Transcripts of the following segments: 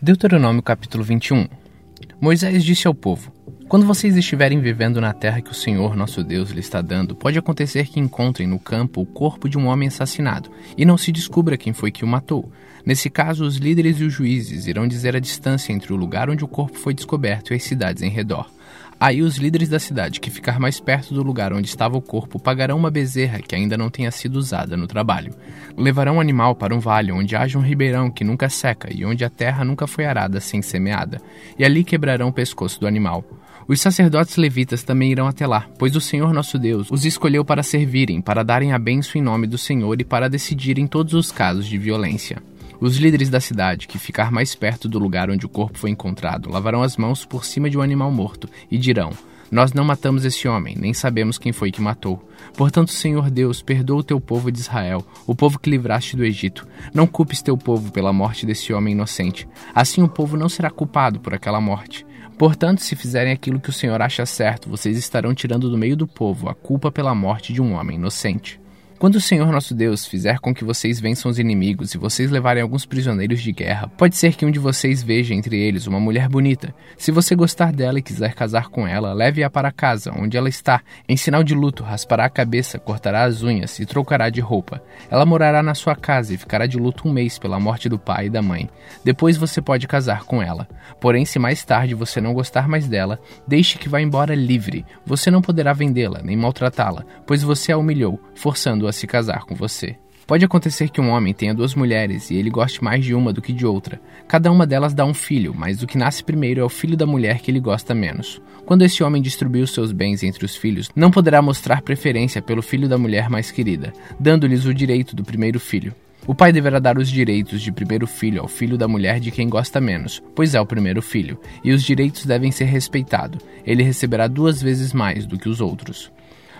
Deuteronômio capítulo 21 Moisés disse ao povo: Quando vocês estiverem vivendo na terra que o Senhor nosso Deus lhe está dando, pode acontecer que encontrem no campo o corpo de um homem assassinado e não se descubra quem foi que o matou. Nesse caso, os líderes e os juízes irão dizer a distância entre o lugar onde o corpo foi descoberto e as cidades em redor. Aí os líderes da cidade que ficar mais perto do lugar onde estava o corpo pagarão uma bezerra que ainda não tenha sido usada no trabalho. Levarão o animal para um vale onde haja um ribeirão que nunca seca e onde a terra nunca foi arada sem semeada, e ali quebrarão o pescoço do animal. Os sacerdotes levitas também irão até lá, pois o Senhor nosso Deus os escolheu para servirem, para darem a benção em nome do Senhor e para decidirem todos os casos de violência. Os líderes da cidade, que ficar mais perto do lugar onde o corpo foi encontrado, lavarão as mãos por cima de um animal morto e dirão: Nós não matamos esse homem, nem sabemos quem foi que matou. Portanto, Senhor Deus, perdoa o teu povo de Israel, o povo que livraste do Egito. Não culpes teu povo pela morte desse homem inocente. Assim o povo não será culpado por aquela morte. Portanto, se fizerem aquilo que o Senhor acha certo, vocês estarão tirando do meio do povo a culpa pela morte de um homem inocente. Quando o Senhor nosso Deus fizer com que vocês vençam os inimigos e vocês levarem alguns prisioneiros de guerra, pode ser que um de vocês veja entre eles uma mulher bonita. Se você gostar dela e quiser casar com ela, leve-a para casa, onde ela está. Em sinal de luto, raspará a cabeça, cortará as unhas e trocará de roupa. Ela morará na sua casa e ficará de luto um mês pela morte do pai e da mãe. Depois você pode casar com ela. Porém, se mais tarde você não gostar mais dela, deixe que vá embora livre. Você não poderá vendê-la nem maltratá-la, pois você a humilhou, forçando a se casar com você. Pode acontecer que um homem tenha duas mulheres e ele goste mais de uma do que de outra. Cada uma delas dá um filho, mas o que nasce primeiro é o filho da mulher que ele gosta menos. Quando esse homem distribuir seus bens entre os filhos, não poderá mostrar preferência pelo filho da mulher mais querida, dando-lhes o direito do primeiro filho. O pai deverá dar os direitos de primeiro filho ao filho da mulher de quem gosta menos, pois é o primeiro filho, e os direitos devem ser respeitados. Ele receberá duas vezes mais do que os outros.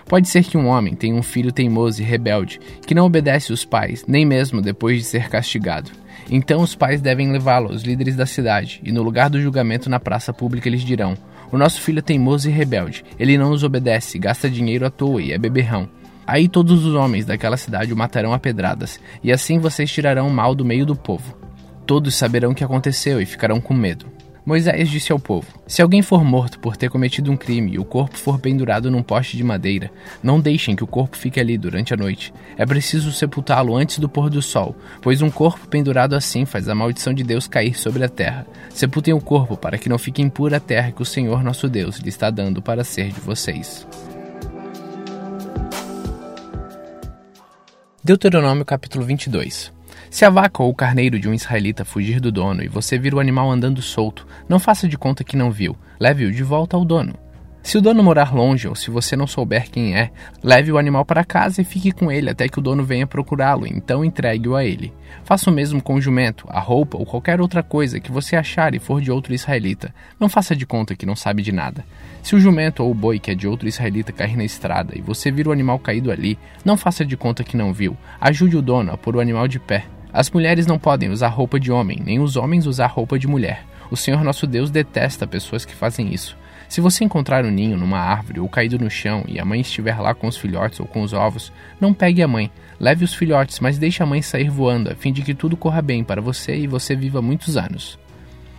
Pode ser que um homem tenha um filho teimoso e rebelde, que não obedece os pais, nem mesmo depois de ser castigado. Então os pais devem levá-lo aos líderes da cidade, e no lugar do julgamento na praça pública eles dirão: O nosso filho é teimoso e rebelde, ele não nos obedece, gasta dinheiro à toa e é beberrão. Aí todos os homens daquela cidade o matarão a pedradas, e assim vocês tirarão o mal do meio do povo. Todos saberão o que aconteceu e ficarão com medo. Moisés disse ao povo: Se alguém for morto por ter cometido um crime e o corpo for pendurado num poste de madeira, não deixem que o corpo fique ali durante a noite. É preciso sepultá-lo antes do pôr do sol, pois um corpo pendurado assim faz a maldição de Deus cair sobre a terra. Sepultem o corpo para que não fique impura a terra que o Senhor nosso Deus lhe está dando para ser de vocês. Deuteronômio capítulo 22 se a vaca ou o carneiro de um israelita fugir do dono e você vir o animal andando solto, não faça de conta que não viu, leve-o de volta ao dono. Se o dono morar longe ou se você não souber quem é, leve o animal para casa e fique com ele até que o dono venha procurá-lo, então entregue-o a ele. Faça o mesmo com o jumento, a roupa ou qualquer outra coisa que você achar e for de outro israelita. Não faça de conta que não sabe de nada. Se o jumento ou o boi que é de outro israelita cair na estrada e você vir o animal caído ali, não faça de conta que não viu. Ajude o dono a pôr o animal de pé. As mulheres não podem usar roupa de homem, nem os homens usar roupa de mulher. O Senhor nosso Deus detesta pessoas que fazem isso. Se você encontrar um ninho numa árvore ou caído no chão e a mãe estiver lá com os filhotes ou com os ovos, não pegue a mãe. Leve os filhotes, mas deixe a mãe sair voando, a fim de que tudo corra bem para você e você viva muitos anos.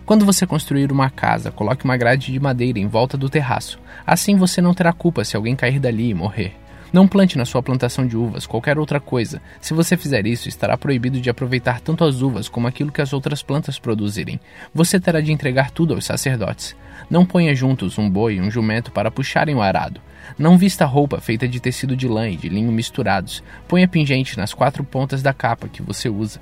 Quando você construir uma casa, coloque uma grade de madeira em volta do terraço. Assim você não terá culpa se alguém cair dali e morrer. Não plante na sua plantação de uvas qualquer outra coisa. Se você fizer isso, estará proibido de aproveitar tanto as uvas como aquilo que as outras plantas produzirem. Você terá de entregar tudo aos sacerdotes. Não ponha juntos um boi e um jumento para puxarem o arado. Não vista roupa feita de tecido de lã e de linho misturados. Ponha pingente nas quatro pontas da capa que você usa.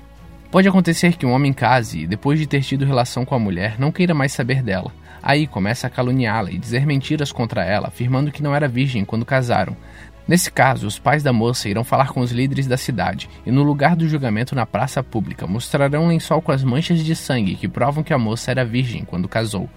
Pode acontecer que um homem case e, depois de ter tido relação com a mulher, não queira mais saber dela. Aí começa a caluniá-la e dizer mentiras contra ela, afirmando que não era virgem quando casaram. Nesse caso, os pais da moça irão falar com os líderes da cidade e, no lugar do julgamento na praça pública, mostrarão um lençol com as manchas de sangue que provam que a moça era virgem quando casou.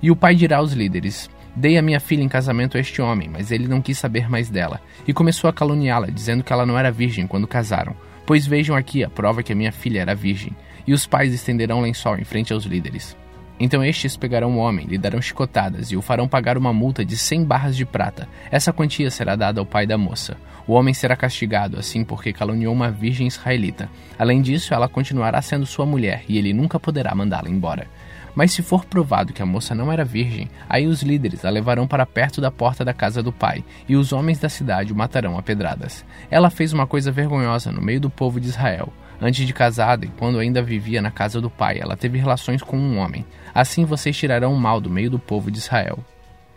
E o pai dirá aos líderes: Dei a minha filha em casamento a este homem, mas ele não quis saber mais dela, e começou a caluniá-la, dizendo que ela não era virgem quando casaram. Pois vejam aqui a prova que a minha filha era virgem. E os pais estenderão o lençol em frente aos líderes. Então estes pegarão o homem, lhe darão chicotadas e o farão pagar uma multa de cem barras de prata. Essa quantia será dada ao pai da moça. O homem será castigado, assim porque caluniou uma virgem israelita. Além disso, ela continuará sendo sua mulher e ele nunca poderá mandá-la embora. Mas se for provado que a moça não era virgem, aí os líderes a levarão para perto da porta da casa do pai, e os homens da cidade o matarão a pedradas. Ela fez uma coisa vergonhosa no meio do povo de Israel. Antes de casada e quando ainda vivia na casa do pai, ela teve relações com um homem. Assim vocês tirarão o mal do meio do povo de Israel.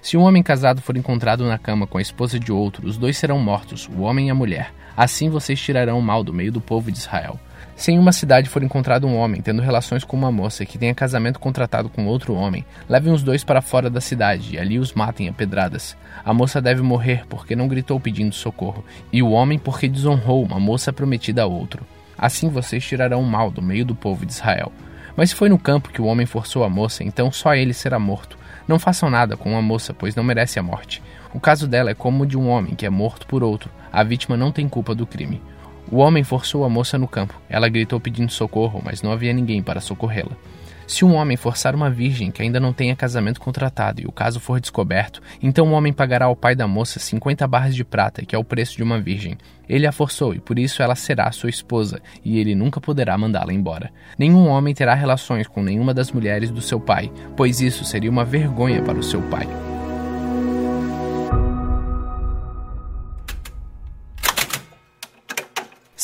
Se um homem casado for encontrado na cama com a esposa de outro, os dois serão mortos, o homem e a mulher. Assim vocês tirarão o mal do meio do povo de Israel. Se em uma cidade for encontrado um homem tendo relações com uma moça que tenha casamento contratado com outro homem, levem os dois para fora da cidade e ali os matem a pedradas. A moça deve morrer porque não gritou pedindo socorro, e o homem porque desonrou uma moça prometida a outro. Assim vocês tirarão o mal do meio do povo de Israel. Mas se foi no campo que o homem forçou a moça, então só ele será morto. Não façam nada com a moça, pois não merece a morte. O caso dela é como o de um homem que é morto por outro. A vítima não tem culpa do crime. O homem forçou a moça no campo. Ela gritou pedindo socorro, mas não havia ninguém para socorrê-la. Se um homem forçar uma virgem que ainda não tenha casamento contratado e o caso for descoberto, então o homem pagará ao pai da moça 50 barras de prata, que é o preço de uma virgem. Ele a forçou e por isso ela será sua esposa, e ele nunca poderá mandá-la embora. Nenhum homem terá relações com nenhuma das mulheres do seu pai, pois isso seria uma vergonha para o seu pai.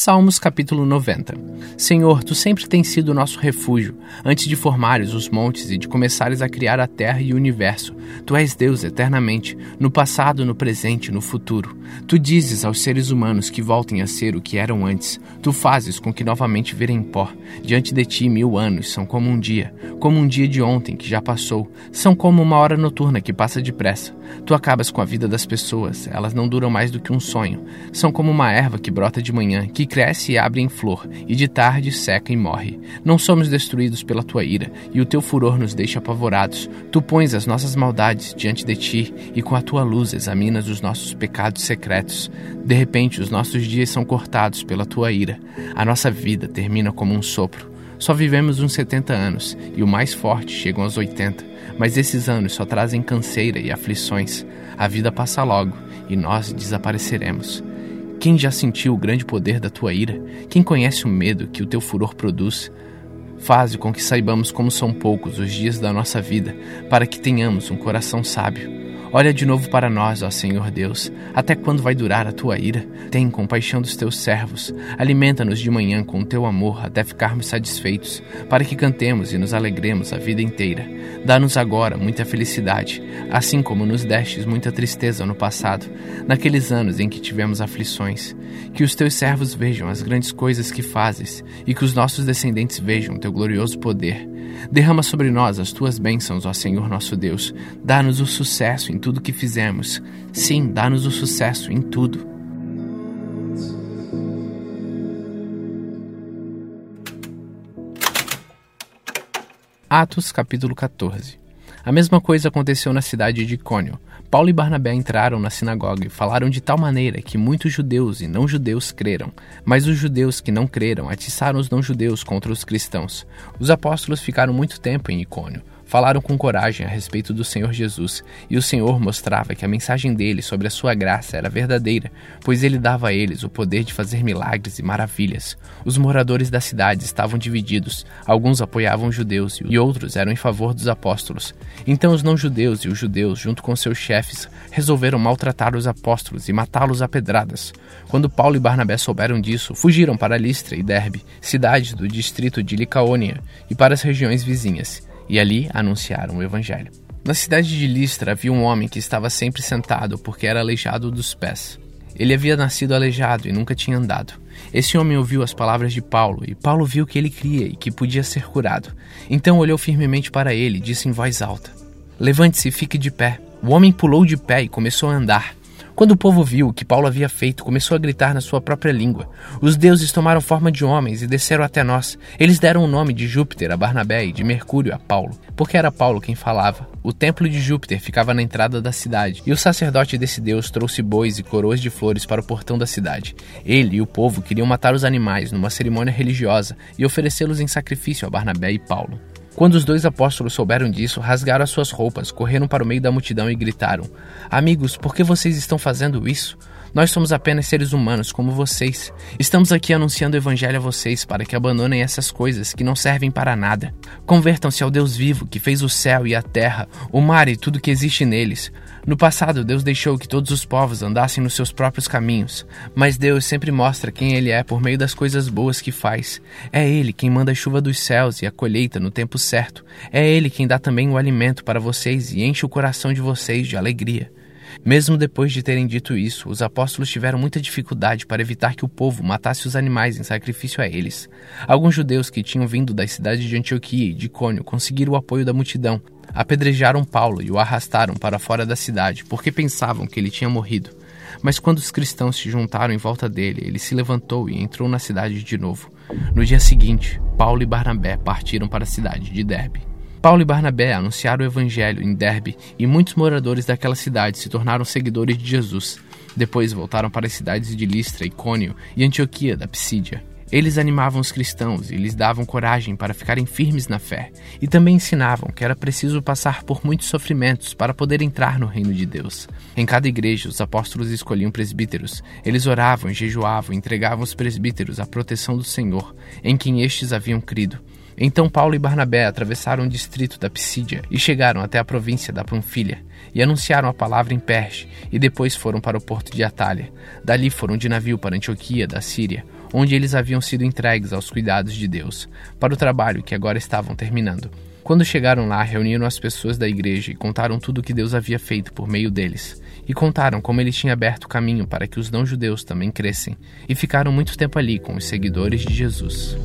Salmos capítulo 90 Senhor, tu sempre tens sido nosso refúgio, antes de formares os montes e de começares a criar a terra e o universo. Tu és Deus eternamente, no passado, no presente e no futuro. Tu dizes aos seres humanos que voltem a ser o que eram antes. Tu fazes com que novamente virem pó. Diante de ti, mil anos são como um dia, como um dia de ontem que já passou. São como uma hora noturna que passa depressa. Tu acabas com a vida das pessoas, elas não duram mais do que um sonho. São como uma erva que brota de manhã, que cresce e abre em flor, e de tarde seca e morre. Não somos destruídos pela tua ira, e o teu furor nos deixa apavorados. Tu pões as nossas maldades diante de ti, e com a tua luz examinas os nossos pecados secretos. De repente, os nossos dias são cortados pela tua ira. A nossa vida termina como um sopro. Só vivemos uns 70 anos, e o mais forte chegam aos 80. Mas esses anos só trazem canseira e aflições. A vida passa logo, e nós desapareceremos. Quem já sentiu o grande poder da tua ira? Quem conhece o medo que o teu furor produz? Faze com que saibamos como são poucos os dias da nossa vida, para que tenhamos um coração sábio. Olha de novo para nós, ó Senhor Deus. Até quando vai durar a tua ira? Tem compaixão dos teus servos. Alimenta-nos de manhã com o teu amor até ficarmos satisfeitos, para que cantemos e nos alegremos a vida inteira. Dá-nos agora muita felicidade, assim como nos destes muita tristeza no passado, naqueles anos em que tivemos aflições. Que os teus servos vejam as grandes coisas que fazes e que os nossos descendentes vejam teu glorioso poder. Derrama sobre nós as tuas bênçãos, ó Senhor nosso Deus. Dá-nos o sucesso em tudo que fizemos. Sim, dá-nos o sucesso em tudo. Atos capítulo 14 A mesma coisa aconteceu na cidade de Icônio. Paulo e Barnabé entraram na sinagoga e falaram de tal maneira que muitos judeus e não-judeus creram, mas os judeus que não creram atiçaram os não-judeus contra os cristãos. Os apóstolos ficaram muito tempo em Icônio. Falaram com coragem a respeito do Senhor Jesus, e o Senhor mostrava que a mensagem dele sobre a sua graça era verdadeira, pois ele dava a eles o poder de fazer milagres e maravilhas. Os moradores da cidade estavam divididos, alguns apoiavam os judeus e outros eram em favor dos apóstolos. Então os não-judeus e os judeus, junto com seus chefes, resolveram maltratar os apóstolos e matá-los a pedradas. Quando Paulo e Barnabé souberam disso, fugiram para Listra e Derbe, cidades do distrito de Licaônia, e para as regiões vizinhas e ali anunciaram o Evangelho. Na cidade de Listra havia um homem que estava sempre sentado porque era aleijado dos pés. Ele havia nascido aleijado e nunca tinha andado. Esse homem ouviu as palavras de Paulo e Paulo viu que ele cria e que podia ser curado. Então olhou firmemente para ele e disse em voz alta: Levante-se e fique de pé. O homem pulou de pé e começou a andar. Quando o povo viu o que Paulo havia feito, começou a gritar na sua própria língua. Os deuses tomaram forma de homens e desceram até nós. Eles deram o nome de Júpiter a Barnabé e de Mercúrio a Paulo, porque era Paulo quem falava. O templo de Júpiter ficava na entrada da cidade, e o sacerdote desse deus trouxe bois e coroas de flores para o portão da cidade. Ele e o povo queriam matar os animais numa cerimônia religiosa e oferecê-los em sacrifício a Barnabé e Paulo. Quando os dois apóstolos souberam disso, rasgaram as suas roupas, correram para o meio da multidão e gritaram: Amigos, por que vocês estão fazendo isso? Nós somos apenas seres humanos como vocês. Estamos aqui anunciando o evangelho a vocês para que abandonem essas coisas que não servem para nada. Convertam-se ao Deus vivo que fez o céu e a terra, o mar e tudo que existe neles. No passado, Deus deixou que todos os povos andassem nos seus próprios caminhos, mas Deus sempre mostra quem Ele é por meio das coisas boas que faz. É Ele quem manda a chuva dos céus e a colheita no tempo certo. É Ele quem dá também o alimento para vocês e enche o coração de vocês de alegria. Mesmo depois de terem dito isso, os apóstolos tiveram muita dificuldade para evitar que o povo matasse os animais em sacrifício a eles. Alguns judeus que tinham vindo das cidades de Antioquia e de Cônio conseguiram o apoio da multidão. Apedrejaram Paulo e o arrastaram para fora da cidade, porque pensavam que ele tinha morrido. Mas quando os cristãos se juntaram em volta dele, ele se levantou e entrou na cidade de novo. No dia seguinte, Paulo e Barnabé partiram para a cidade de Derbe. Paulo e Barnabé anunciaram o evangelho em Derbe e muitos moradores daquela cidade se tornaram seguidores de Jesus. Depois voltaram para as cidades de Listra, Icônio e Antioquia da Psídia. Eles animavam os cristãos e lhes davam coragem para ficarem firmes na fé, e também ensinavam que era preciso passar por muitos sofrimentos para poder entrar no reino de Deus. Em cada igreja, os apóstolos escolhiam presbíteros. Eles oravam, jejuavam entregavam os presbíteros à proteção do Senhor, em quem estes haviam crido. Então Paulo e Barnabé atravessaram o distrito da Psídia e chegaram até a província da Panfilha, e anunciaram a palavra em Perge, e depois foram para o porto de Atalha. Dali foram de navio para Antioquia, da Síria, onde eles haviam sido entregues aos cuidados de Deus, para o trabalho que agora estavam terminando. Quando chegaram lá, reuniram as pessoas da igreja e contaram tudo o que Deus havia feito por meio deles. E contaram como ele tinha aberto o caminho para que os não-judeus também crescem, e ficaram muito tempo ali com os seguidores de Jesus.